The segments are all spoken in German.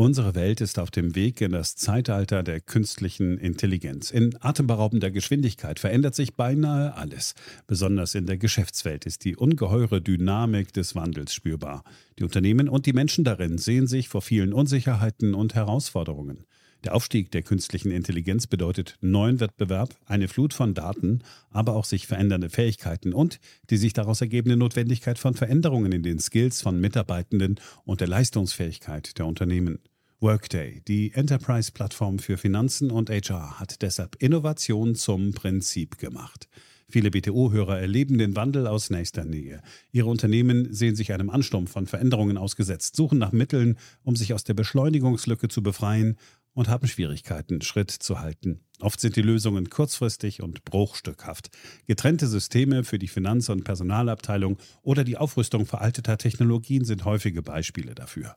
Unsere Welt ist auf dem Weg in das Zeitalter der künstlichen Intelligenz. In atemberaubender Geschwindigkeit verändert sich beinahe alles. Besonders in der Geschäftswelt ist die ungeheure Dynamik des Wandels spürbar. Die Unternehmen und die Menschen darin sehen sich vor vielen Unsicherheiten und Herausforderungen. Der Aufstieg der künstlichen Intelligenz bedeutet neuen Wettbewerb, eine Flut von Daten, aber auch sich verändernde Fähigkeiten und die sich daraus ergebende Notwendigkeit von Veränderungen in den Skills von Mitarbeitenden und der Leistungsfähigkeit der Unternehmen. Workday, die Enterprise-Plattform für Finanzen und HR, hat deshalb Innovation zum Prinzip gemacht. Viele BTO-Hörer erleben den Wandel aus nächster Nähe. Ihre Unternehmen sehen sich einem Ansturm von Veränderungen ausgesetzt, suchen nach Mitteln, um sich aus der Beschleunigungslücke zu befreien und haben Schwierigkeiten, Schritt zu halten. Oft sind die Lösungen kurzfristig und bruchstückhaft. Getrennte Systeme für die Finanz- und Personalabteilung oder die Aufrüstung veralteter Technologien sind häufige Beispiele dafür.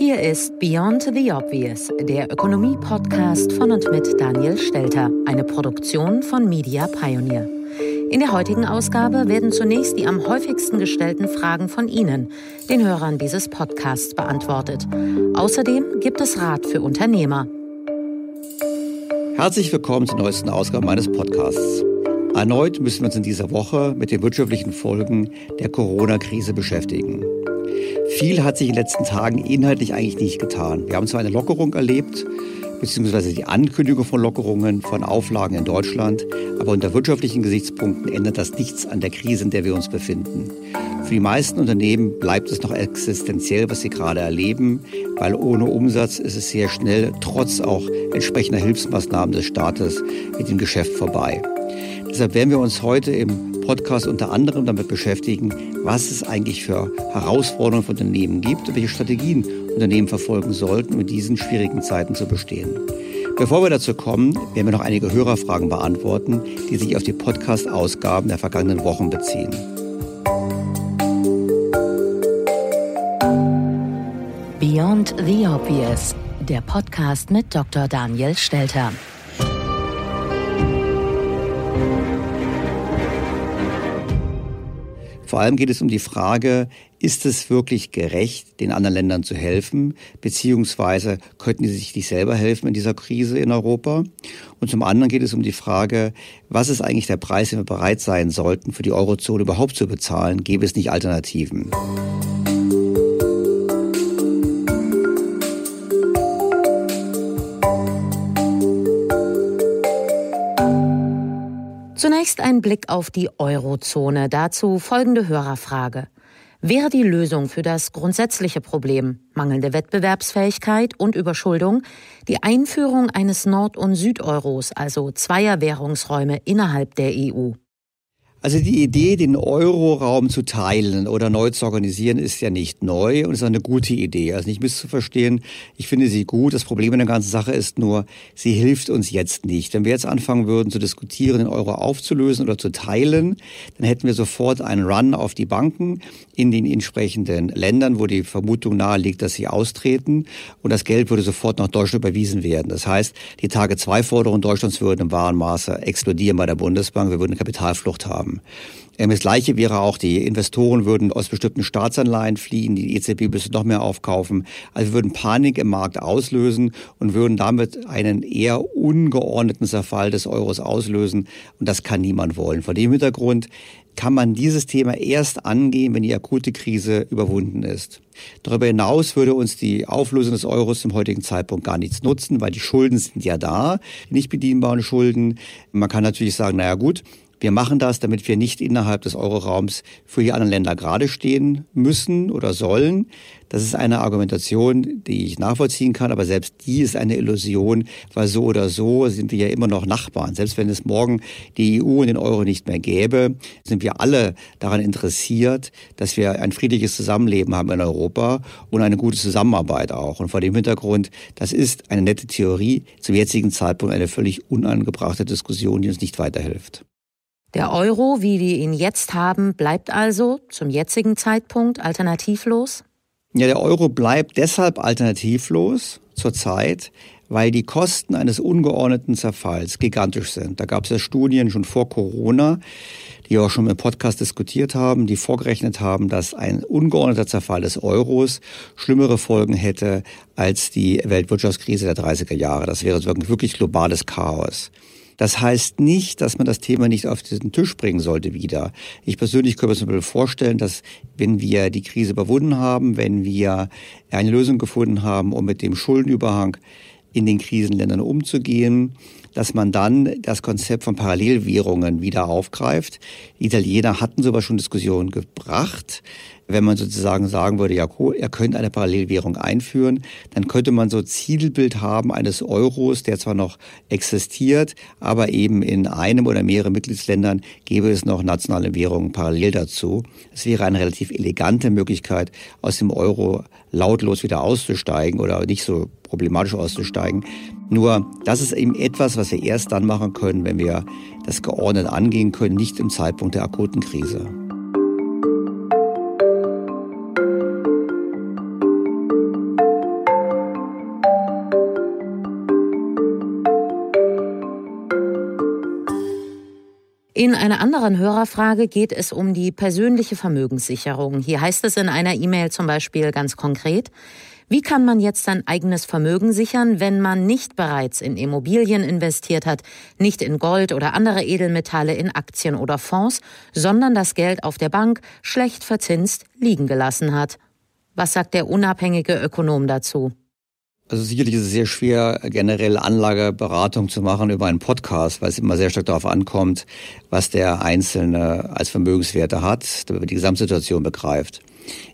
Hier ist Beyond the Obvious, der Ökonomie-Podcast von und mit Daniel Stelter, eine Produktion von Media Pioneer. In der heutigen Ausgabe werden zunächst die am häufigsten gestellten Fragen von Ihnen, den Hörern dieses Podcasts, beantwortet. Außerdem gibt es Rat für Unternehmer. Herzlich willkommen zur neuesten Ausgabe meines Podcasts. Erneut müssen wir uns in dieser Woche mit den wirtschaftlichen Folgen der Corona-Krise beschäftigen. Viel hat sich in den letzten Tagen inhaltlich eigentlich nicht getan. Wir haben zwar eine Lockerung erlebt, beziehungsweise die Ankündigung von Lockerungen von Auflagen in Deutschland, aber unter wirtschaftlichen Gesichtspunkten ändert das nichts an der Krise, in der wir uns befinden. Für die meisten Unternehmen bleibt es noch existenziell, was sie gerade erleben, weil ohne Umsatz ist es sehr schnell, trotz auch entsprechender Hilfsmaßnahmen des Staates, mit dem Geschäft vorbei. Deshalb werden wir uns heute im Podcast unter anderem damit beschäftigen, was es eigentlich für Herausforderungen für Unternehmen gibt und welche Strategien Unternehmen verfolgen sollten, um in diesen schwierigen Zeiten zu bestehen. Bevor wir dazu kommen, werden wir noch einige Hörerfragen beantworten, die sich auf die Podcast-Ausgaben der vergangenen Wochen beziehen. Beyond the Obvious, der Podcast mit Dr. Daniel Stelter. Vor allem geht es um die Frage, ist es wirklich gerecht, den anderen Ländern zu helfen, beziehungsweise könnten sie sich nicht selber helfen in dieser Krise in Europa? Und zum anderen geht es um die Frage, was ist eigentlich der Preis, den wir bereit sein sollten, für die Eurozone überhaupt zu bezahlen? Gäbe es nicht Alternativen? Zunächst ein Blick auf die Eurozone. Dazu folgende Hörerfrage. Wäre die Lösung für das grundsätzliche Problem mangelnde Wettbewerbsfähigkeit und Überschuldung die Einführung eines Nord- und Südeuros, also zweier Währungsräume innerhalb der EU? Also die Idee, den Euroraum zu teilen oder neu zu organisieren, ist ja nicht neu und ist eine gute Idee. Also nicht misszuverstehen, ich finde sie gut. Das Problem in der ganzen Sache ist nur, sie hilft uns jetzt nicht. Wenn wir jetzt anfangen würden zu diskutieren, den Euro aufzulösen oder zu teilen, dann hätten wir sofort einen Run auf die Banken in den entsprechenden Ländern, wo die Vermutung nahe liegt, dass sie austreten und das Geld würde sofort nach Deutschland überwiesen werden. Das heißt, die Tage zwei Forderungen Deutschlands würden im wahren Maße explodieren bei der Bundesbank. Wir würden eine Kapitalflucht haben. Haben. Ähm, das Gleiche wäre auch, die Investoren würden aus bestimmten Staatsanleihen fliehen, die EZB müsste noch mehr aufkaufen. Also wir würden Panik im Markt auslösen und würden damit einen eher ungeordneten Zerfall des Euros auslösen. Und das kann niemand wollen. Vor dem Hintergrund kann man dieses Thema erst angehen, wenn die akute Krise überwunden ist. Darüber hinaus würde uns die Auflösung des Euros zum heutigen Zeitpunkt gar nichts nutzen, weil die Schulden sind ja da, nicht bedienbaren Schulden. Man kann natürlich sagen, naja gut, wir machen das, damit wir nicht innerhalb des Euroraums für die anderen Länder gerade stehen müssen oder sollen. Das ist eine Argumentation, die ich nachvollziehen kann, aber selbst die ist eine Illusion, weil so oder so sind wir ja immer noch Nachbarn. Selbst wenn es morgen die EU und den Euro nicht mehr gäbe, sind wir alle daran interessiert, dass wir ein friedliches Zusammenleben haben in Europa und eine gute Zusammenarbeit auch. Und vor dem Hintergrund, das ist eine nette Theorie, zum jetzigen Zeitpunkt eine völlig unangebrachte Diskussion, die uns nicht weiterhilft. Der Euro, wie wir ihn jetzt haben, bleibt also zum jetzigen Zeitpunkt alternativlos? Ja, der Euro bleibt deshalb alternativlos zurzeit, weil die Kosten eines ungeordneten Zerfalls gigantisch sind. Da gab es ja Studien schon vor Corona, die wir auch schon im Podcast diskutiert haben, die vorgerechnet haben, dass ein ungeordneter Zerfall des Euros schlimmere Folgen hätte als die Weltwirtschaftskrise der 30er Jahre. Das wäre wirklich globales Chaos. Das heißt nicht, dass man das Thema nicht auf diesen Tisch bringen sollte wieder. Ich persönlich könnte mir vorstellen, dass wenn wir die Krise überwunden haben, wenn wir eine Lösung gefunden haben, um mit dem Schuldenüberhang in den Krisenländern umzugehen, dass man dann das Konzept von Parallelwährungen wieder aufgreift. Die Italiener hatten sowas schon Diskussionen gebracht wenn man sozusagen sagen würde, ja, er könnte eine Parallelwährung einführen, dann könnte man so Zielbild haben eines Euros, der zwar noch existiert, aber eben in einem oder mehreren Mitgliedsländern gäbe es noch nationale Währungen parallel dazu. Es wäre eine relativ elegante Möglichkeit, aus dem Euro lautlos wieder auszusteigen oder nicht so problematisch auszusteigen. Nur das ist eben etwas, was wir erst dann machen können, wenn wir das geordnet angehen können, nicht im Zeitpunkt der akuten Krise. In einer anderen Hörerfrage geht es um die persönliche Vermögenssicherung. Hier heißt es in einer E-Mail zum Beispiel ganz konkret, wie kann man jetzt sein eigenes Vermögen sichern, wenn man nicht bereits in Immobilien investiert hat, nicht in Gold oder andere Edelmetalle, in Aktien oder Fonds, sondern das Geld auf der Bank schlecht verzinst liegen gelassen hat? Was sagt der unabhängige Ökonom dazu? Also sicherlich ist es sehr schwer, generell Anlageberatung zu machen über einen Podcast, weil es immer sehr stark darauf ankommt, was der Einzelne als Vermögenswerte hat, damit man die Gesamtsituation begreift.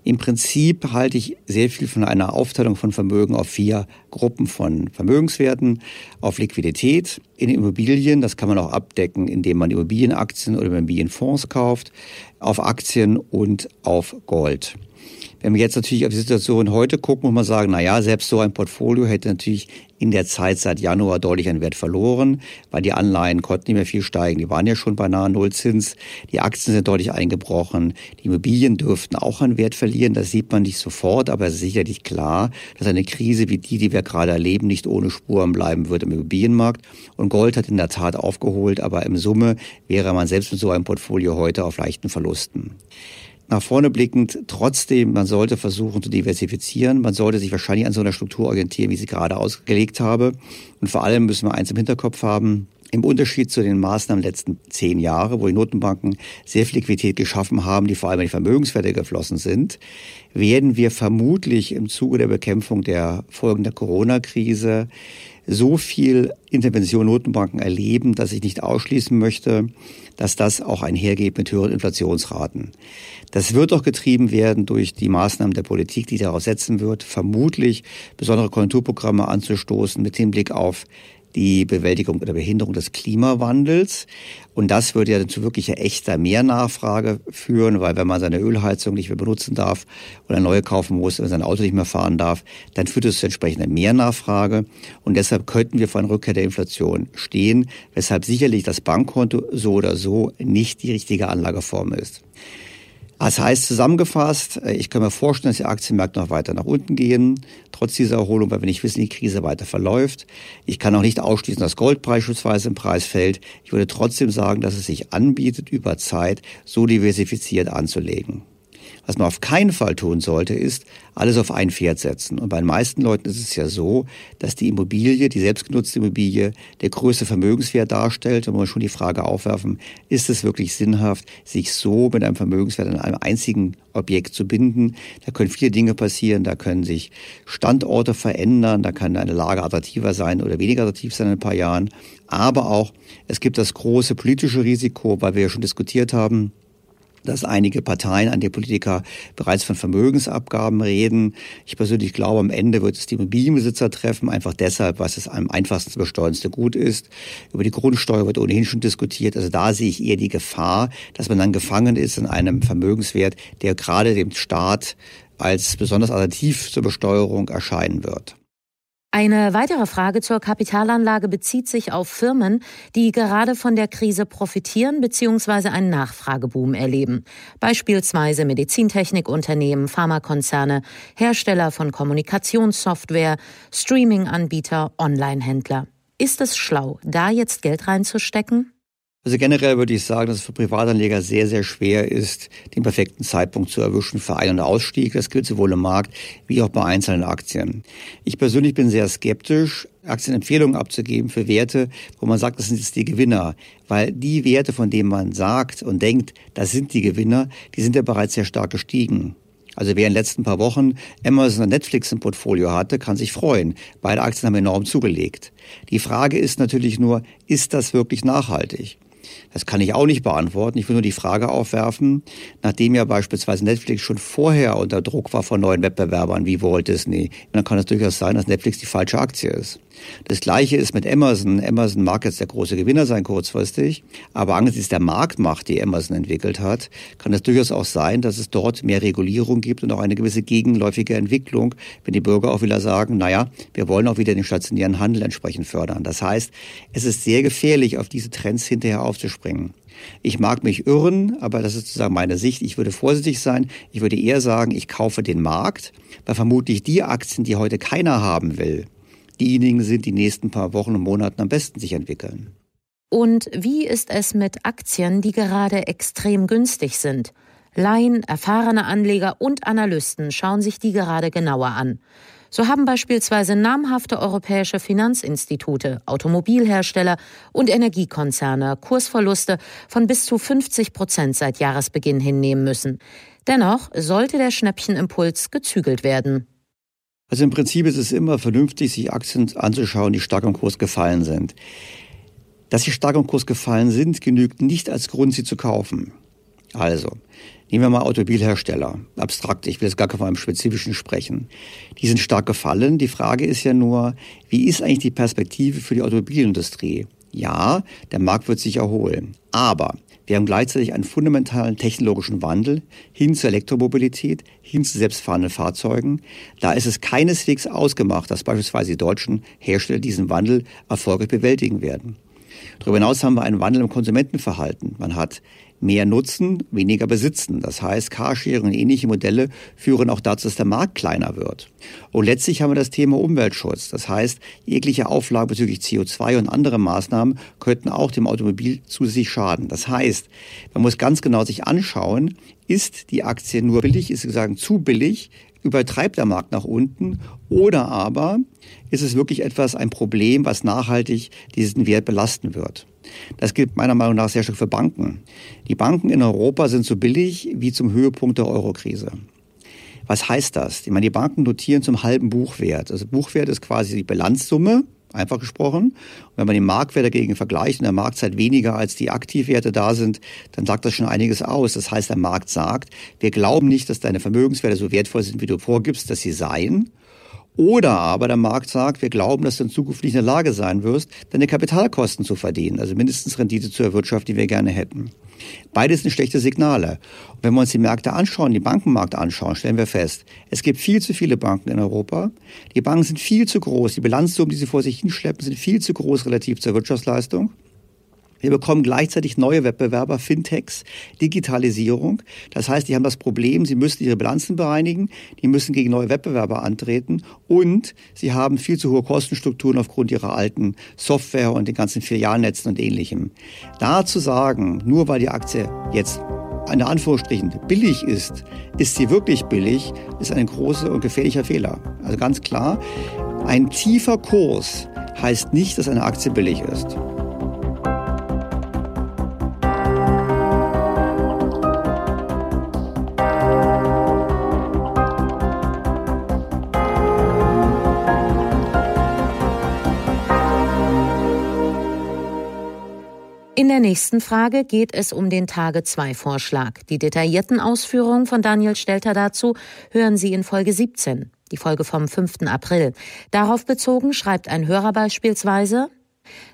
Im Prinzip halte ich sehr viel von einer Aufteilung von Vermögen auf vier Gruppen von Vermögenswerten, auf Liquidität, in Immobilien, das kann man auch abdecken, indem man Immobilienaktien oder Immobilienfonds kauft, auf Aktien und auf Gold. Wenn wir jetzt natürlich auf die Situation heute gucken, muss man sagen, na ja, selbst so ein Portfolio hätte natürlich in der Zeit seit Januar deutlich an Wert verloren, weil die Anleihen konnten nicht mehr viel steigen. Die waren ja schon beinahe Nullzins. Die Aktien sind deutlich eingebrochen. Die Immobilien dürften auch an Wert verlieren. Das sieht man nicht sofort, aber es ist sicherlich klar, dass eine Krise wie die, die wir gerade erleben, nicht ohne Spuren bleiben wird im Immobilienmarkt. Und Gold hat in der Tat aufgeholt, aber im Summe wäre man selbst mit so einem Portfolio heute auf leichten Verlusten nach vorne blickend trotzdem, man sollte versuchen zu diversifizieren. Man sollte sich wahrscheinlich an so einer Struktur orientieren, wie ich sie gerade ausgelegt habe. Und vor allem müssen wir eins im Hinterkopf haben. Im Unterschied zu den Maßnahmen der letzten zehn Jahre, wo die Notenbanken sehr viel Liquidität geschaffen haben, die vor allem in die Vermögenswerte geflossen sind, werden wir vermutlich im Zuge der Bekämpfung der Folgen der Corona-Krise so viel Intervention Notenbanken erleben, dass ich nicht ausschließen möchte, dass das auch einhergeht mit höheren Inflationsraten. Das wird auch getrieben werden durch die Maßnahmen der Politik, die daraus setzen wird, vermutlich besondere Konjunkturprogramme anzustoßen mit Hinblick auf die Bewältigung oder Behinderung des Klimawandels. Und das würde ja zu wirklicher echter Mehrnachfrage führen, weil wenn man seine Ölheizung nicht mehr benutzen darf oder neue kaufen muss und sein Auto nicht mehr fahren darf, dann führt es zu entsprechender Mehrnachfrage. Und deshalb könnten wir vor einer Rückkehr der Inflation stehen, weshalb sicherlich das Bankkonto so oder so nicht die richtige Anlageform ist. Das heißt zusammengefasst, äh, ich kann mir vorstellen, dass die Aktienmärkte noch weiter nach unten gehen, trotz dieser Erholung, weil wir nicht wissen, wie die Krise weiter verläuft. Ich kann auch nicht ausschließen, dass Gold beispielsweise im Preis fällt. Ich würde trotzdem sagen, dass es sich anbietet, über Zeit so diversifiziert anzulegen. Was man auf keinen Fall tun sollte, ist, alles auf ein Pferd setzen. Und bei den meisten Leuten ist es ja so, dass die Immobilie, die selbstgenutzte Immobilie, der größte Vermögenswert darstellt. Und man muss schon die Frage aufwerfen, ist es wirklich sinnhaft, sich so mit einem Vermögenswert an einem einzigen Objekt zu binden? Da können viele Dinge passieren. Da können sich Standorte verändern. Da kann eine Lage attraktiver sein oder weniger attraktiv sein in ein paar Jahren. Aber auch, es gibt das große politische Risiko, weil wir ja schon diskutiert haben, dass einige Parteien, einige Politiker bereits von Vermögensabgaben reden. Ich persönlich glaube, am Ende wird es die Immobilienbesitzer treffen, einfach deshalb, was es am einfachsten zu besteuernste Gut ist. Über die Grundsteuer wird ohnehin schon diskutiert. Also da sehe ich eher die Gefahr, dass man dann gefangen ist in einem Vermögenswert, der gerade dem Staat als besonders attraktiv zur Besteuerung erscheinen wird. Eine weitere Frage zur Kapitalanlage bezieht sich auf Firmen, die gerade von der Krise profitieren bzw. einen Nachfrageboom erleben. Beispielsweise Medizintechnikunternehmen, Pharmakonzerne, Hersteller von Kommunikationssoftware, Streaming-Anbieter, Online-Händler. Ist es schlau, da jetzt Geld reinzustecken? Also generell würde ich sagen, dass es für Privatanleger sehr, sehr schwer ist, den perfekten Zeitpunkt zu erwischen für Ein- und Ausstieg. Das gilt sowohl im Markt wie auch bei einzelnen Aktien. Ich persönlich bin sehr skeptisch, Aktienempfehlungen abzugeben für Werte, wo man sagt, das sind jetzt die Gewinner. Weil die Werte, von denen man sagt und denkt, das sind die Gewinner, die sind ja bereits sehr stark gestiegen. Also wer in den letzten paar Wochen Amazon und Netflix im Portfolio hatte, kann sich freuen. Beide Aktien haben enorm zugelegt. Die Frage ist natürlich nur, ist das wirklich nachhaltig? Das kann ich auch nicht beantworten. Ich will nur die Frage aufwerfen, nachdem ja beispielsweise Netflix schon vorher unter Druck war von neuen Wettbewerbern wie Walt Disney, dann kann es durchaus sein, dass Netflix die falsche Aktie ist. Das gleiche ist mit Amazon. Amazon mag jetzt der große Gewinner sein kurzfristig, aber angesichts der Marktmacht, die Amazon entwickelt hat, kann es durchaus auch sein, dass es dort mehr Regulierung gibt und auch eine gewisse gegenläufige Entwicklung, wenn die Bürger auch wieder sagen, naja, wir wollen auch wieder den stationären Handel entsprechend fördern. Das heißt, es ist sehr gefährlich, auf diese Trends hinterher aufzuspringen. Ich mag mich irren, aber das ist sozusagen meine Sicht. Ich würde vorsichtig sein. Ich würde eher sagen, ich kaufe den Markt, weil vermutlich die Aktien, die heute keiner haben will, diejenigen sind, die nächsten paar Wochen und Monaten am besten sich entwickeln. Und wie ist es mit Aktien, die gerade extrem günstig sind? Laien, erfahrene Anleger und Analysten schauen sich die gerade genauer an. So haben beispielsweise namhafte europäische Finanzinstitute, Automobilhersteller und Energiekonzerne Kursverluste von bis zu 50 Prozent seit Jahresbeginn hinnehmen müssen. Dennoch sollte der Schnäppchenimpuls gezügelt werden. Also im Prinzip ist es immer vernünftig, sich Aktien anzuschauen, die stark im Kurs gefallen sind. Dass sie stark im Kurs gefallen sind, genügt nicht als Grund, sie zu kaufen. Also, nehmen wir mal Automobilhersteller. Abstrakt, ich will jetzt gar von einem spezifischen sprechen. Die sind stark gefallen. Die Frage ist ja nur, wie ist eigentlich die Perspektive für die Automobilindustrie? Ja, der Markt wird sich erholen. Aber wir haben gleichzeitig einen fundamentalen technologischen Wandel hin zur Elektromobilität, hin zu selbstfahrenden Fahrzeugen. Da ist es keineswegs ausgemacht, dass beispielsweise die deutschen Hersteller diesen Wandel erfolgreich bewältigen werden. Darüber hinaus haben wir einen Wandel im Konsumentenverhalten. Man hat mehr Nutzen, weniger Besitzen. Das heißt, Carsharing und ähnliche Modelle führen auch dazu, dass der Markt kleiner wird. Und letztlich haben wir das Thema Umweltschutz. Das heißt, jegliche Auflagen bezüglich CO2 und andere Maßnahmen könnten auch dem Automobil zusätzlich schaden. Das heißt, man muss ganz genau sich anschauen, ist die Aktie nur billig, ist sozusagen zu billig, übertreibt der Markt nach unten oder aber ist es wirklich etwas, ein Problem, was nachhaltig diesen Wert belasten wird. Das gilt meiner Meinung nach sehr stark für Banken. Die Banken in Europa sind so billig wie zum Höhepunkt der Eurokrise. Was heißt das? Ich meine, die Banken notieren zum halben Buchwert. Also Buchwert ist quasi die Bilanzsumme, einfach gesprochen. Und wenn man den Marktwert dagegen vergleicht und der Markt halt weniger als die Aktivwerte da sind, dann sagt das schon einiges aus. Das heißt, der Markt sagt, wir glauben nicht, dass deine Vermögenswerte so wertvoll sind, wie du vorgibst, dass sie seien. Oder aber der Markt sagt, wir glauben, dass du in Zukunft nicht in der Lage sein wirst, deine Kapitalkosten zu verdienen, also mindestens Rendite zu erwirtschaften, die wir gerne hätten. Beides sind schlechte Signale. Und wenn wir uns die Märkte anschauen, die Bankenmärkte anschauen, stellen wir fest, es gibt viel zu viele Banken in Europa. Die Banken sind viel zu groß. Die Bilanzsummen, die sie vor sich hinschleppen, sind viel zu groß relativ zur Wirtschaftsleistung. Wir bekommen gleichzeitig neue Wettbewerber, Fintechs, Digitalisierung. Das heißt, die haben das Problem, sie müssen ihre Bilanzen bereinigen, die müssen gegen neue Wettbewerber antreten und sie haben viel zu hohe Kostenstrukturen aufgrund ihrer alten Software und den ganzen Filialnetzen und ähnlichem. Da zu sagen, nur weil die Aktie jetzt in Anführungsstrichen billig ist, ist sie wirklich billig, ist ein großer und gefährlicher Fehler. Also ganz klar, ein tiefer Kurs heißt nicht, dass eine Aktie billig ist. In der nächsten Frage geht es um den Tage-2-Vorschlag. Die detaillierten Ausführungen von Daniel Stelter dazu hören Sie in Folge 17, die Folge vom 5. April. Darauf bezogen schreibt ein Hörer beispielsweise,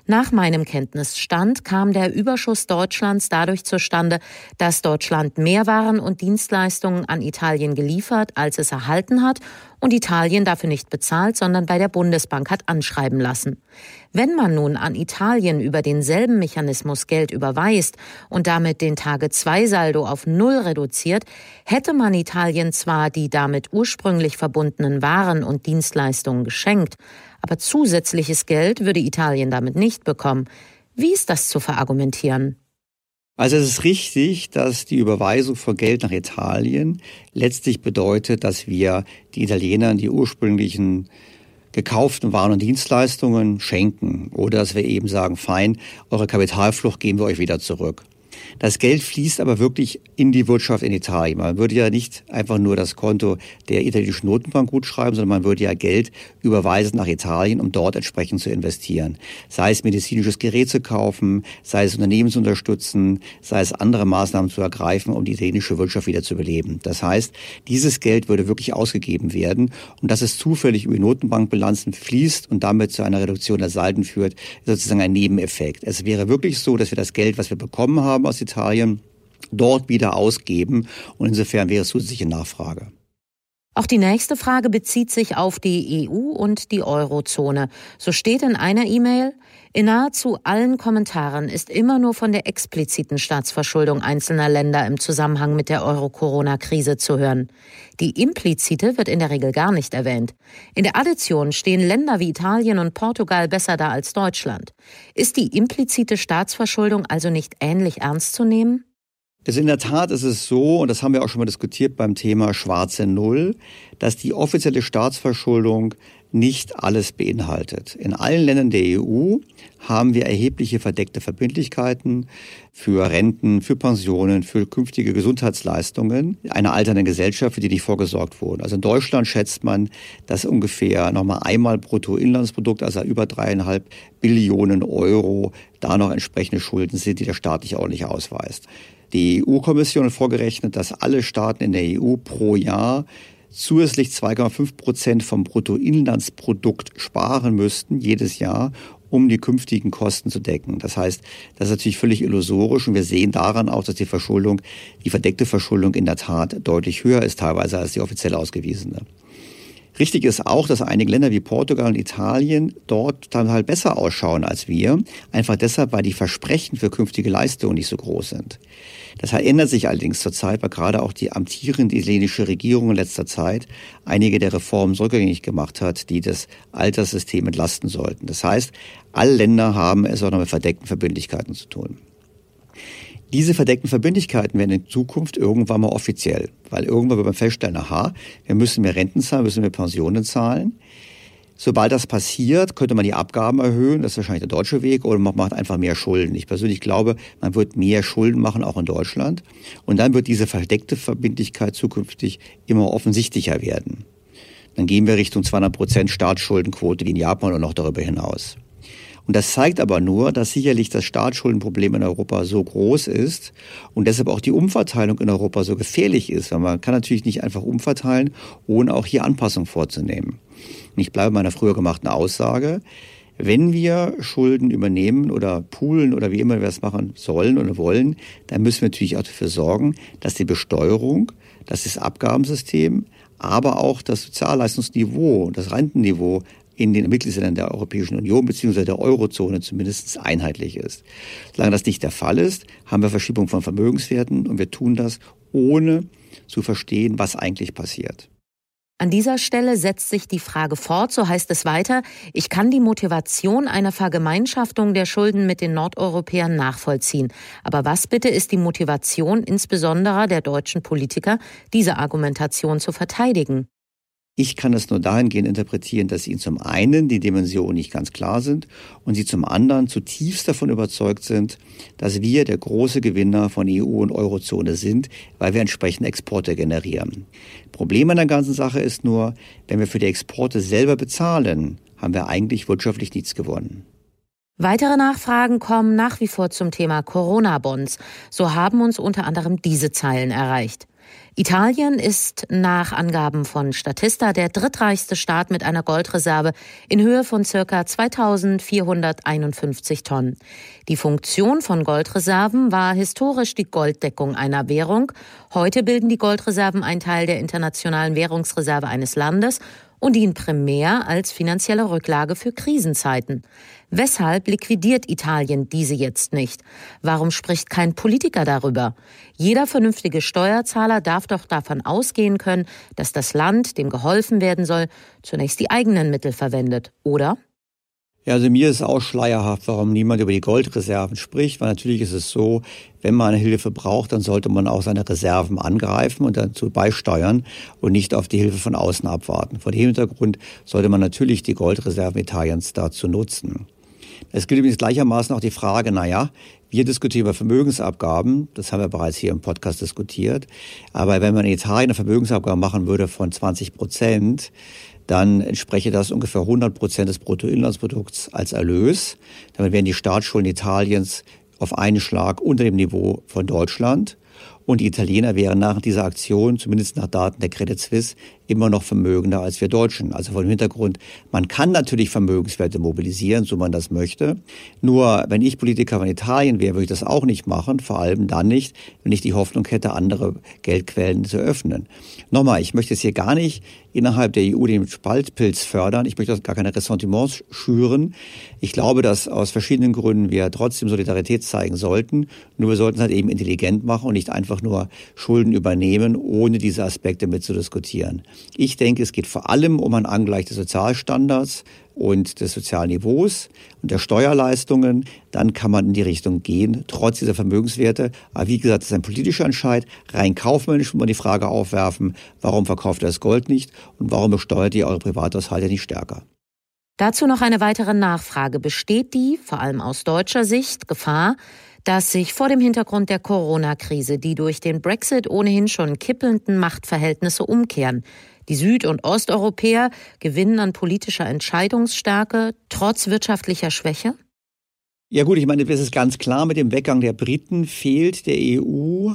nach meinem Kenntnisstand kam der Überschuss Deutschlands dadurch zustande, dass Deutschland mehr Waren und Dienstleistungen an Italien geliefert, als es erhalten hat und Italien dafür nicht bezahlt, sondern bei der Bundesbank hat anschreiben lassen. Wenn man nun an Italien über denselben Mechanismus Geld überweist und damit den Tage-2-Saldo auf Null reduziert, hätte man Italien zwar die damit ursprünglich verbundenen Waren und Dienstleistungen geschenkt, aber zusätzliches Geld würde Italien damit nicht bekommen. Wie ist das zu verargumentieren? Also es ist richtig, dass die Überweisung von Geld nach Italien letztlich bedeutet, dass wir die Italienern die ursprünglichen gekauften Waren und Dienstleistungen schenken oder dass wir eben sagen, fein, eure Kapitalflucht geben wir euch wieder zurück. Das Geld fließt aber wirklich in die Wirtschaft in Italien. Man würde ja nicht einfach nur das Konto der italienischen Notenbank gut schreiben, sondern man würde ja Geld überweisen nach Italien, um dort entsprechend zu investieren. Sei es medizinisches Gerät zu kaufen, sei es Unternehmen zu unterstützen, sei es andere Maßnahmen zu ergreifen, um die italienische Wirtschaft wieder zu beleben. Das heißt, dieses Geld würde wirklich ausgegeben werden und dass es zufällig über die Notenbankbilanzen fließt und damit zu einer Reduktion der Salden führt, ist sozusagen ein Nebeneffekt. Es wäre wirklich so, dass wir das Geld, was wir bekommen haben aus Italien dort wieder ausgeben. Und insofern wäre es zusätzliche Nachfrage. Auch die nächste Frage bezieht sich auf die EU und die Eurozone. So steht in einer E-Mail, in nahezu allen Kommentaren ist immer nur von der expliziten Staatsverschuldung einzelner Länder im Zusammenhang mit der Euro-Corona-Krise zu hören. Die implizite wird in der Regel gar nicht erwähnt. In der Addition stehen Länder wie Italien und Portugal besser da als Deutschland. Ist die implizite Staatsverschuldung also nicht ähnlich ernst zu nehmen? Also in der Tat ist es so, und das haben wir auch schon mal diskutiert beim Thema schwarze Null, dass die offizielle Staatsverschuldung nicht alles beinhaltet. In allen Ländern der EU haben wir erhebliche verdeckte Verbindlichkeiten für Renten, für Pensionen, für künftige Gesundheitsleistungen einer alternden Gesellschaft, für die nicht vorgesorgt wurden. Also in Deutschland schätzt man, dass ungefähr nochmal einmal Bruttoinlandsprodukt, also über dreieinhalb Billionen Euro, da noch entsprechende Schulden sind, die der Staat nicht ordentlich ausweist. Die EU-Kommission hat vorgerechnet, dass alle Staaten in der EU pro Jahr zusätzlich 2,5 Prozent vom Bruttoinlandsprodukt sparen müssten jedes Jahr, um die künftigen Kosten zu decken. Das heißt, das ist natürlich völlig illusorisch und wir sehen daran auch, dass die Verschuldung, die verdeckte Verschuldung in der Tat deutlich höher ist teilweise als die offiziell ausgewiesene. Richtig ist auch, dass einige Länder wie Portugal und Italien dort dann halt besser ausschauen als wir. Einfach deshalb, weil die Versprechen für künftige Leistungen nicht so groß sind. Das ändert sich allerdings zurzeit, weil gerade auch die amtierende italienische Regierung in letzter Zeit einige der Reformen rückgängig gemacht hat, die das Alterssystem entlasten sollten. Das heißt, alle Länder haben es auch noch mit verdeckten Verbindlichkeiten zu tun. Diese verdeckten Verbindlichkeiten werden in Zukunft irgendwann mal offiziell, weil irgendwann wird man feststellen, aha, wir müssen mehr Renten zahlen, müssen mehr Pensionen zahlen. Sobald das passiert, könnte man die Abgaben erhöhen. Das ist wahrscheinlich der deutsche Weg. Oder man macht einfach mehr Schulden. Ich persönlich glaube, man wird mehr Schulden machen, auch in Deutschland. Und dann wird diese verdeckte Verbindlichkeit zukünftig immer offensichtlicher werden. Dann gehen wir Richtung 200 Prozent Staatsschuldenquote wie in Japan und noch darüber hinaus. Und das zeigt aber nur, dass sicherlich das Staatsschuldenproblem in Europa so groß ist und deshalb auch die Umverteilung in Europa so gefährlich ist. Weil man kann natürlich nicht einfach umverteilen, ohne auch hier Anpassungen vorzunehmen. Und ich bleibe meiner früher gemachten Aussage. Wenn wir Schulden übernehmen oder poolen oder wie immer wir es machen sollen oder wollen, dann müssen wir natürlich auch dafür sorgen, dass die Besteuerung, dass das Abgabensystem, aber auch das Sozialleistungsniveau, das Rentenniveau in den Mitgliedsländern der Europäischen Union bzw. der Eurozone zumindest einheitlich ist. Solange das nicht der Fall ist, haben wir Verschiebung von Vermögenswerten und wir tun das ohne zu verstehen, was eigentlich passiert. An dieser Stelle setzt sich die Frage fort, so heißt es weiter, ich kann die Motivation einer Vergemeinschaftung der Schulden mit den Nordeuropäern nachvollziehen. Aber was bitte ist die Motivation insbesondere der deutschen Politiker, diese Argumentation zu verteidigen? Ich kann es nur dahingehend interpretieren, dass ihnen zum einen die Dimensionen nicht ganz klar sind und sie zum anderen zutiefst davon überzeugt sind, dass wir der große Gewinner von EU und Eurozone sind, weil wir entsprechende Exporte generieren. Problem an der ganzen Sache ist nur, wenn wir für die Exporte selber bezahlen, haben wir eigentlich wirtschaftlich nichts gewonnen. Weitere Nachfragen kommen nach wie vor zum Thema Corona-Bonds. So haben uns unter anderem diese Zeilen erreicht. Italien ist nach Angaben von Statista der drittreichste Staat mit einer Goldreserve in Höhe von circa 2451 Tonnen. Die Funktion von Goldreserven war historisch die Golddeckung einer Währung. Heute bilden die Goldreserven einen Teil der internationalen Währungsreserve eines Landes und dienen primär als finanzielle Rücklage für Krisenzeiten. Weshalb liquidiert Italien diese jetzt nicht? Warum spricht kein Politiker darüber? Jeder vernünftige Steuerzahler darf doch davon ausgehen können, dass das Land, dem geholfen werden soll, zunächst die eigenen Mittel verwendet, oder? Ja, also mir ist auch schleierhaft, warum niemand über die Goldreserven spricht, weil natürlich ist es so, wenn man Hilfe braucht, dann sollte man auch seine Reserven angreifen und dazu beisteuern und nicht auf die Hilfe von außen abwarten. Vor dem Hintergrund sollte man natürlich die Goldreserven Italiens dazu nutzen. Es gilt übrigens gleichermaßen auch die Frage, naja, wir diskutieren über Vermögensabgaben, das haben wir bereits hier im Podcast diskutiert, aber wenn man in Italien eine Vermögensabgabe machen würde von 20 Prozent, dann entspreche das ungefähr 100 Prozent des Bruttoinlandsprodukts als Erlös. Damit wären die Staatsschulden Italiens auf einen Schlag unter dem Niveau von Deutschland. Und die Italiener wären nach dieser Aktion, zumindest nach Daten der Credit Suisse, immer noch vermögender als wir Deutschen. Also vor dem Hintergrund, man kann natürlich Vermögenswerte mobilisieren, so man das möchte. Nur wenn ich Politiker von Italien wäre, würde ich das auch nicht machen, vor allem dann nicht, wenn ich die Hoffnung hätte, andere Geldquellen zu öffnen. Nochmal, ich möchte jetzt hier gar nicht innerhalb der EU den Spaltpilz fördern. Ich möchte gar keine Ressentiments schüren. Ich glaube, dass aus verschiedenen Gründen wir trotzdem Solidarität zeigen sollten. Nur wir sollten es halt eben intelligent machen und nicht einfach nur Schulden übernehmen, ohne diese Aspekte mitzudiskutieren. Ich denke, es geht vor allem um ein Angleich des Sozialstandards und des Sozialniveaus und der Steuerleistungen. Dann kann man in die Richtung gehen, trotz dieser Vermögenswerte. Aber wie gesagt, das ist ein politischer Entscheid. Rein kaufmännisch muss man die Frage aufwerfen, warum verkauft er das Gold nicht und warum besteuert ihr eure Privathaushalte nicht stärker? Dazu noch eine weitere Nachfrage. Besteht die, vor allem aus deutscher Sicht, Gefahr, dass sich vor dem Hintergrund der Corona-Krise die durch den Brexit ohnehin schon kippelnden Machtverhältnisse umkehren. Die Süd- und Osteuropäer gewinnen an politischer Entscheidungsstärke trotz wirtschaftlicher Schwäche? Ja gut, ich meine, es ist ganz klar, mit dem Weggang der Briten fehlt der EU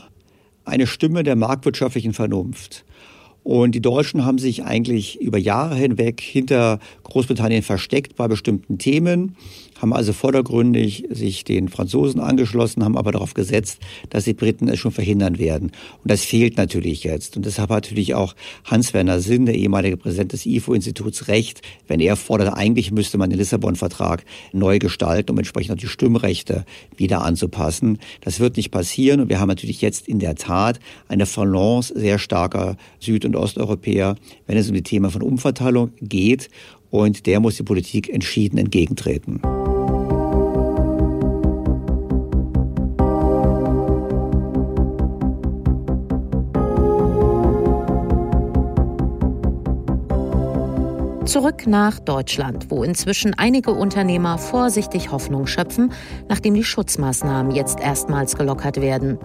eine Stimme der marktwirtschaftlichen Vernunft. Und die Deutschen haben sich eigentlich über Jahre hinweg hinter Großbritannien versteckt bei bestimmten Themen haben also vordergründig sich den Franzosen angeschlossen, haben aber darauf gesetzt, dass die Briten es schon verhindern werden. Und das fehlt natürlich jetzt. Und deshalb hat natürlich auch Hans-Werner Sinn, der ehemalige Präsident des IFO-Instituts, recht, wenn er fordert, eigentlich müsste man den Lissabon-Vertrag neu gestalten, um entsprechend auch die Stimmrechte wieder anzupassen. Das wird nicht passieren. Und wir haben natürlich jetzt in der Tat eine Balance sehr starker Süd- und Osteuropäer, wenn es um die Themen von Umverteilung geht. Und der muss die Politik entschieden entgegentreten. Zurück nach Deutschland, wo inzwischen einige Unternehmer vorsichtig Hoffnung schöpfen, nachdem die Schutzmaßnahmen jetzt erstmals gelockert werden.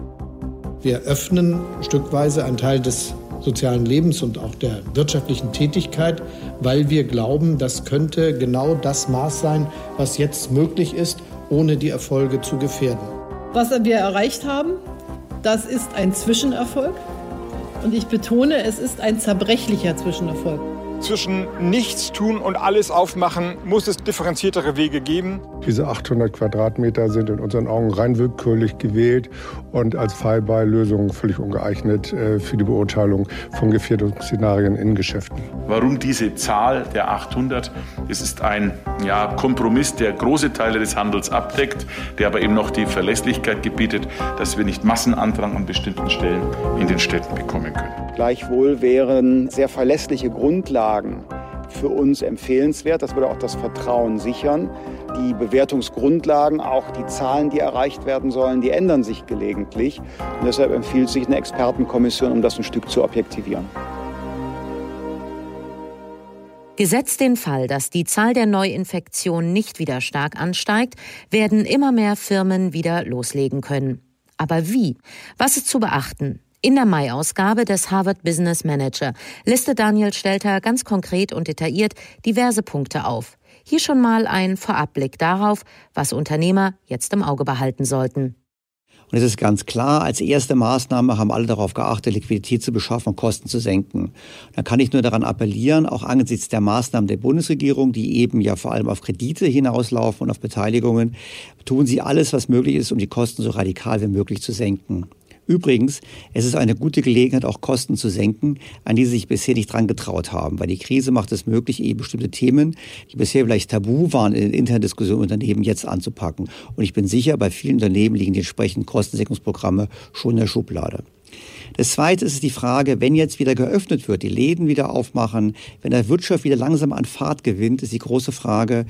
Wir öffnen stückweise einen Teil des sozialen Lebens und auch der wirtschaftlichen Tätigkeit, weil wir glauben, das könnte genau das Maß sein, was jetzt möglich ist, ohne die Erfolge zu gefährden. Was wir erreicht haben, das ist ein Zwischenerfolg. Und ich betone, es ist ein zerbrechlicher Zwischenerfolg. Zwischen nichts tun und alles aufmachen muss es differenziertere Wege geben. Diese 800 Quadratmeter sind in unseren Augen rein willkürlich gewählt und als Fallbeilösung völlig ungeeignet äh, für die Beurteilung von Gefährdungsszenarien in Geschäften. Warum diese Zahl der 800? Es ist ein ja, Kompromiss, der große Teile des Handels abdeckt, der aber eben noch die Verlässlichkeit gebietet, dass wir nicht Massenandrang an bestimmten Stellen in den Städten bekommen können. Gleichwohl wären sehr verlässliche Grundlagen für uns empfehlenswert. Das würde auch das Vertrauen sichern. Die Bewertungsgrundlagen, auch die Zahlen, die erreicht werden sollen, die ändern sich gelegentlich. Und deshalb empfiehlt sich eine Expertenkommission, um das ein Stück zu objektivieren. Gesetzt den Fall, dass die Zahl der Neuinfektionen nicht wieder stark ansteigt, werden immer mehr Firmen wieder loslegen können. Aber wie? Was ist zu beachten? In der Mai-Ausgabe des Harvard Business Manager listet Daniel Stelter ganz konkret und detailliert diverse Punkte auf. Hier schon mal ein Vorabblick darauf, was Unternehmer jetzt im Auge behalten sollten. Und es ist ganz klar, als erste Maßnahme haben alle darauf geachtet, Liquidität zu beschaffen und Kosten zu senken. Da kann ich nur daran appellieren, auch angesichts der Maßnahmen der Bundesregierung, die eben ja vor allem auf Kredite hinauslaufen und auf Beteiligungen, tun sie alles, was möglich ist, um die Kosten so radikal wie möglich zu senken. Übrigens, es ist eine gute Gelegenheit, auch Kosten zu senken, an die sie sich bisher nicht dran getraut haben, weil die Krise macht es möglich, eben bestimmte Themen, die bisher vielleicht tabu waren in den internen Diskussionen Unternehmen, jetzt anzupacken. Und ich bin sicher, bei vielen Unternehmen liegen die entsprechenden Kostensenkungsprogramme schon in der Schublade. Das Zweite ist die Frage, wenn jetzt wieder geöffnet wird, die Läden wieder aufmachen, wenn der Wirtschaft wieder langsam an Fahrt gewinnt, ist die große Frage,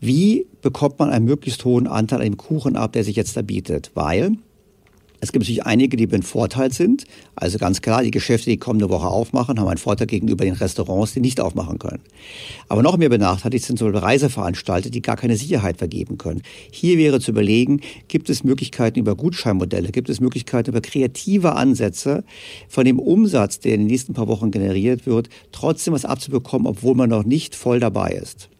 wie bekommt man einen möglichst hohen Anteil an dem Kuchen ab, der sich jetzt da bietet? Weil es gibt natürlich einige, die mit Vorteil sind. Also ganz klar, die Geschäfte, die kommende Woche aufmachen, haben einen Vorteil gegenüber den Restaurants, die nicht aufmachen können. Aber noch mehr benachteiligt sind zum Beispiel Reiseveranstalter, die gar keine Sicherheit vergeben können. Hier wäre zu überlegen, gibt es Möglichkeiten über Gutscheinmodelle, gibt es Möglichkeiten über kreative Ansätze von dem Umsatz, der in den nächsten paar Wochen generiert wird, trotzdem was abzubekommen, obwohl man noch nicht voll dabei ist.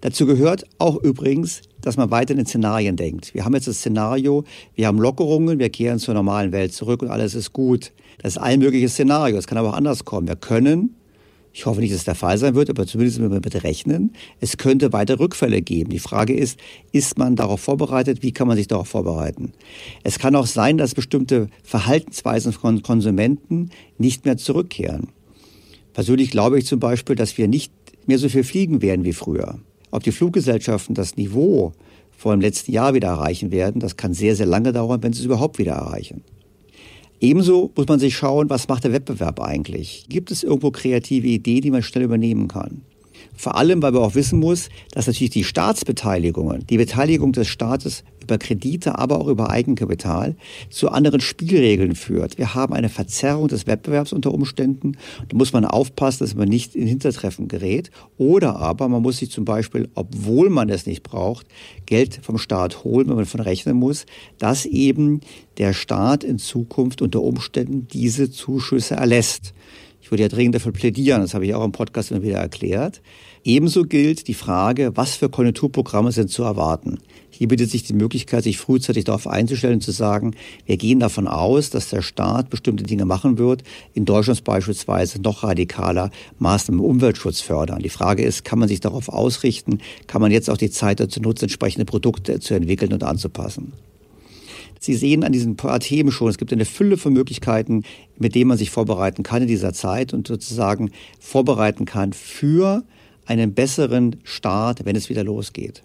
Dazu gehört auch übrigens, dass man weiter in den Szenarien denkt. Wir haben jetzt das Szenario, wir haben Lockerungen, wir kehren zur normalen Welt zurück und alles ist gut. Das ist ein mögliches Szenario. Es kann aber auch anders kommen. Wir können, ich hoffe nicht, dass es der Fall sein wird, aber zumindest müssen wir damit rechnen, es könnte weiter Rückfälle geben. Die Frage ist, ist man darauf vorbereitet? Wie kann man sich darauf vorbereiten? Es kann auch sein, dass bestimmte Verhaltensweisen von Konsumenten nicht mehr zurückkehren. Persönlich glaube ich zum Beispiel, dass wir nicht mehr so viel fliegen werden wie früher. Ob die Fluggesellschaften das Niveau vor dem letzten Jahr wieder erreichen werden, das kann sehr, sehr lange dauern, wenn sie es überhaupt wieder erreichen. Ebenso muss man sich schauen, was macht der Wettbewerb eigentlich? Gibt es irgendwo kreative Ideen, die man schnell übernehmen kann? Vor allem, weil man auch wissen muss, dass natürlich die Staatsbeteiligungen, die Beteiligung des Staates über Kredite, aber auch über Eigenkapital zu anderen Spielregeln führt. Wir haben eine Verzerrung des Wettbewerbs unter Umständen. Da muss man aufpassen, dass man nicht in Hintertreffen gerät. Oder aber man muss sich zum Beispiel, obwohl man es nicht braucht, Geld vom Staat holen, wenn man davon rechnen muss, dass eben der Staat in Zukunft unter Umständen diese Zuschüsse erlässt. Ich würde ja dringend dafür plädieren, das habe ich auch im Podcast immer wieder erklärt. Ebenso gilt die Frage, was für Konjunkturprogramme sind zu erwarten. Hier bietet sich die Möglichkeit, sich frühzeitig darauf einzustellen und zu sagen, wir gehen davon aus, dass der Staat bestimmte Dinge machen wird, in Deutschland beispielsweise noch radikaler Maßnahmen im Umweltschutz fördern. Die Frage ist, kann man sich darauf ausrichten, kann man jetzt auch die Zeit dazu nutzen, entsprechende Produkte zu entwickeln und anzupassen. Sie sehen an diesen paar Themen schon, es gibt eine Fülle von Möglichkeiten, mit denen man sich vorbereiten kann in dieser Zeit und sozusagen vorbereiten kann für einen besseren Start, wenn es wieder losgeht.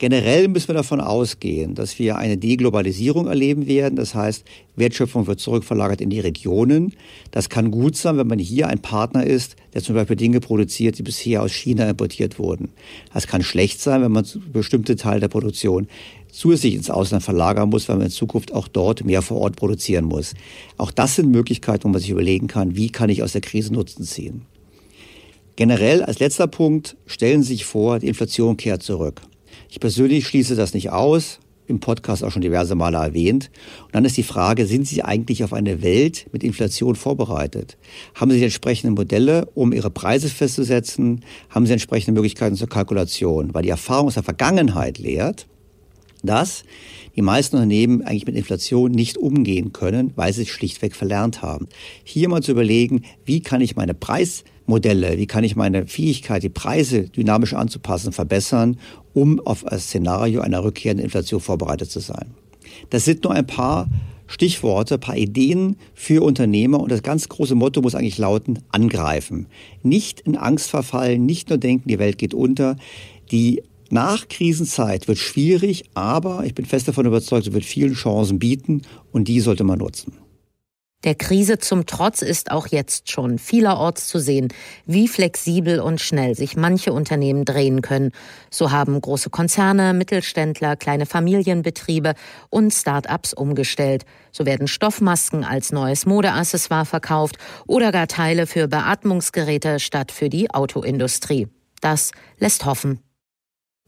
Generell müssen wir davon ausgehen, dass wir eine Deglobalisierung erleben werden. Das heißt, Wertschöpfung wird zurückverlagert in die Regionen. Das kann gut sein, wenn man hier ein Partner ist, der zum Beispiel Dinge produziert, die bisher aus China importiert wurden. Das kann schlecht sein, wenn man bestimmte Teile der Produktion zusätzlich ins Ausland verlagern muss, weil man in Zukunft auch dort mehr vor Ort produzieren muss. Auch das sind Möglichkeiten, wo man sich überlegen kann, wie kann ich aus der Krise Nutzen ziehen. Generell als letzter Punkt stellen Sie sich vor, die Inflation kehrt zurück. Ich persönlich schließe das nicht aus, im Podcast auch schon diverse Male erwähnt. Und dann ist die Frage, sind Sie eigentlich auf eine Welt mit Inflation vorbereitet? Haben Sie die entsprechenden Modelle, um Ihre Preise festzusetzen? Haben Sie entsprechende Möglichkeiten zur Kalkulation? Weil die Erfahrung aus der Vergangenheit lehrt, dass die meisten Unternehmen eigentlich mit Inflation nicht umgehen können, weil sie es schlichtweg verlernt haben. Hier mal zu überlegen, wie kann ich meine Preis Modelle, wie kann ich meine Fähigkeit, die Preise dynamisch anzupassen, verbessern, um auf ein Szenario einer rückkehrenden Inflation vorbereitet zu sein. Das sind nur ein paar Stichworte, ein paar Ideen für Unternehmer und das ganz große Motto muss eigentlich lauten, angreifen. Nicht in Angst verfallen, nicht nur denken, die Welt geht unter. Die Nachkrisenzeit wird schwierig, aber ich bin fest davon überzeugt, sie wird vielen Chancen bieten und die sollte man nutzen. Der Krise zum Trotz ist auch jetzt schon vielerorts zu sehen, wie flexibel und schnell sich manche Unternehmen drehen können. So haben große Konzerne, Mittelständler, kleine Familienbetriebe und Start-ups umgestellt. So werden Stoffmasken als neues Modeaccessoire verkauft oder gar Teile für Beatmungsgeräte statt für die Autoindustrie. Das lässt hoffen.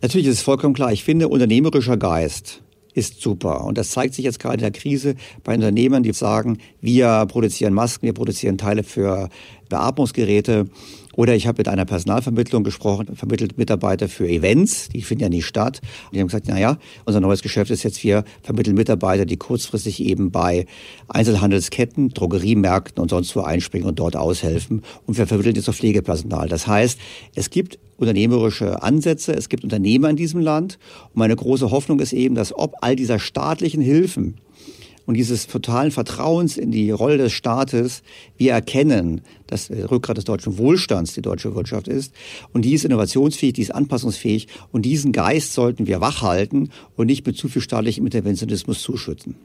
Natürlich ist es vollkommen klar. Ich finde, unternehmerischer Geist ist super. Und das zeigt sich jetzt gerade in der Krise bei Unternehmern, die sagen, wir produzieren Masken, wir produzieren Teile für Beatmungsgeräte. Oder ich habe mit einer Personalvermittlung gesprochen, vermittelt Mitarbeiter für Events, die finden ja nie statt. Und die haben gesagt, naja, unser neues Geschäft ist jetzt, wir vermitteln Mitarbeiter, die kurzfristig eben bei Einzelhandelsketten, Drogeriemärkten und sonst wo einspringen und dort aushelfen. Und wir vermitteln jetzt auch Pflegepersonal. Das heißt, es gibt unternehmerische Ansätze, es gibt Unternehmer in diesem Land. Und meine große Hoffnung ist eben, dass ob all dieser staatlichen Hilfen und dieses totalen Vertrauens in die Rolle des Staates wir erkennen, dass der Rückgrat des deutschen Wohlstands die deutsche Wirtschaft ist. Und die ist innovationsfähig, die ist anpassungsfähig. Und diesen Geist sollten wir wachhalten und nicht mit zu viel staatlichem Interventionismus zuschütten.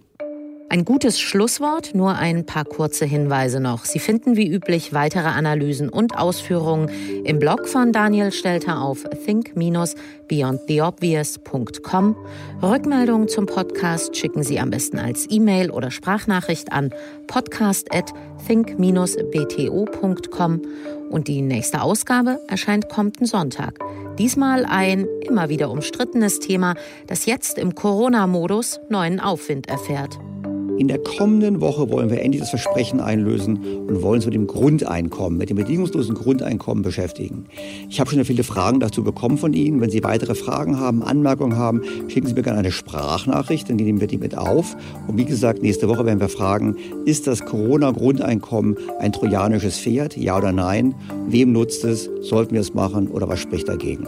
Ein gutes Schlusswort, nur ein paar kurze Hinweise noch. Sie finden wie üblich weitere Analysen und Ausführungen im Blog von Daniel Stelter auf think-beyondtheobvious.com. Rückmeldungen zum Podcast schicken Sie am besten als E-Mail oder Sprachnachricht an podcast@think-bto.com und die nächste Ausgabe erscheint kommenden Sonntag. Diesmal ein immer wieder umstrittenes Thema, das jetzt im Corona-Modus neuen Aufwind erfährt. In der kommenden Woche wollen wir endlich das Versprechen einlösen und wollen uns mit dem Grundeinkommen, mit dem bedingungslosen Grundeinkommen beschäftigen. Ich habe schon viele Fragen dazu bekommen von Ihnen. Wenn Sie weitere Fragen haben, Anmerkungen haben, schicken Sie mir gerne eine Sprachnachricht, dann nehmen wir die mit auf. Und wie gesagt, nächste Woche werden wir fragen, ist das Corona-Grundeinkommen ein trojanisches Pferd? Ja oder nein? Wem nutzt es? Sollten wir es machen oder was spricht dagegen?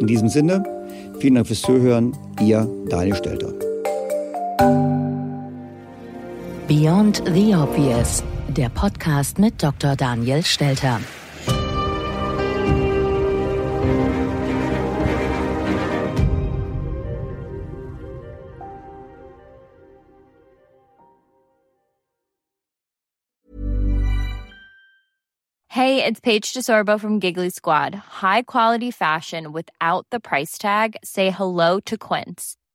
In diesem Sinne, vielen Dank fürs Zuhören. Ihr Daniel Stelter. Beyond the Obvious, der Podcast mit Dr. Daniel Stelter. Hey, it's Paige DeSorbo from Giggly Squad. High quality fashion without the price tag. Say hello to Quince.